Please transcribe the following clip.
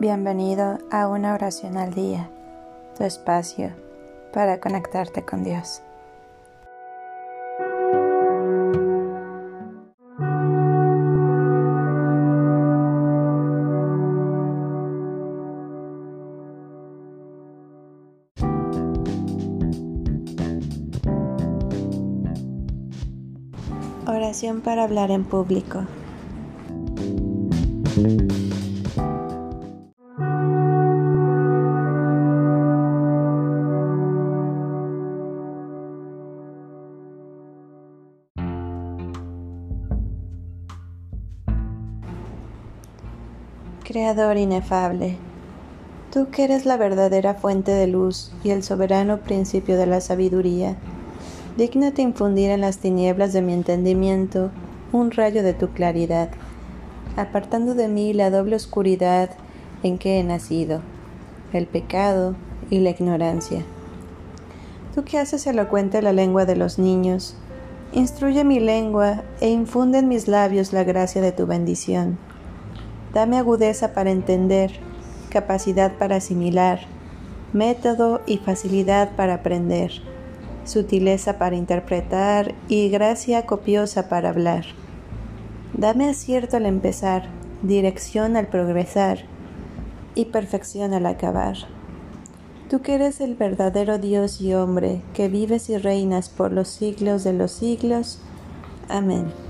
Bienvenido a una oración al día, tu espacio para conectarte con Dios. Oración para hablar en público. Creador inefable, tú que eres la verdadera fuente de luz y el soberano principio de la sabiduría, dígnate infundir en las tinieblas de mi entendimiento un rayo de tu claridad, apartando de mí la doble oscuridad en que he nacido, el pecado y la ignorancia. Tú que haces elocuente la lengua de los niños, instruye mi lengua e infunde en mis labios la gracia de tu bendición Dame agudeza para entender, capacidad para asimilar, método y facilidad para aprender, sutileza para interpretar y gracia copiosa para hablar. Dame acierto al empezar, dirección al progresar y perfección al acabar. Tú que eres el verdadero Dios y hombre, que vives y reinas por los siglos de los siglos. Amén.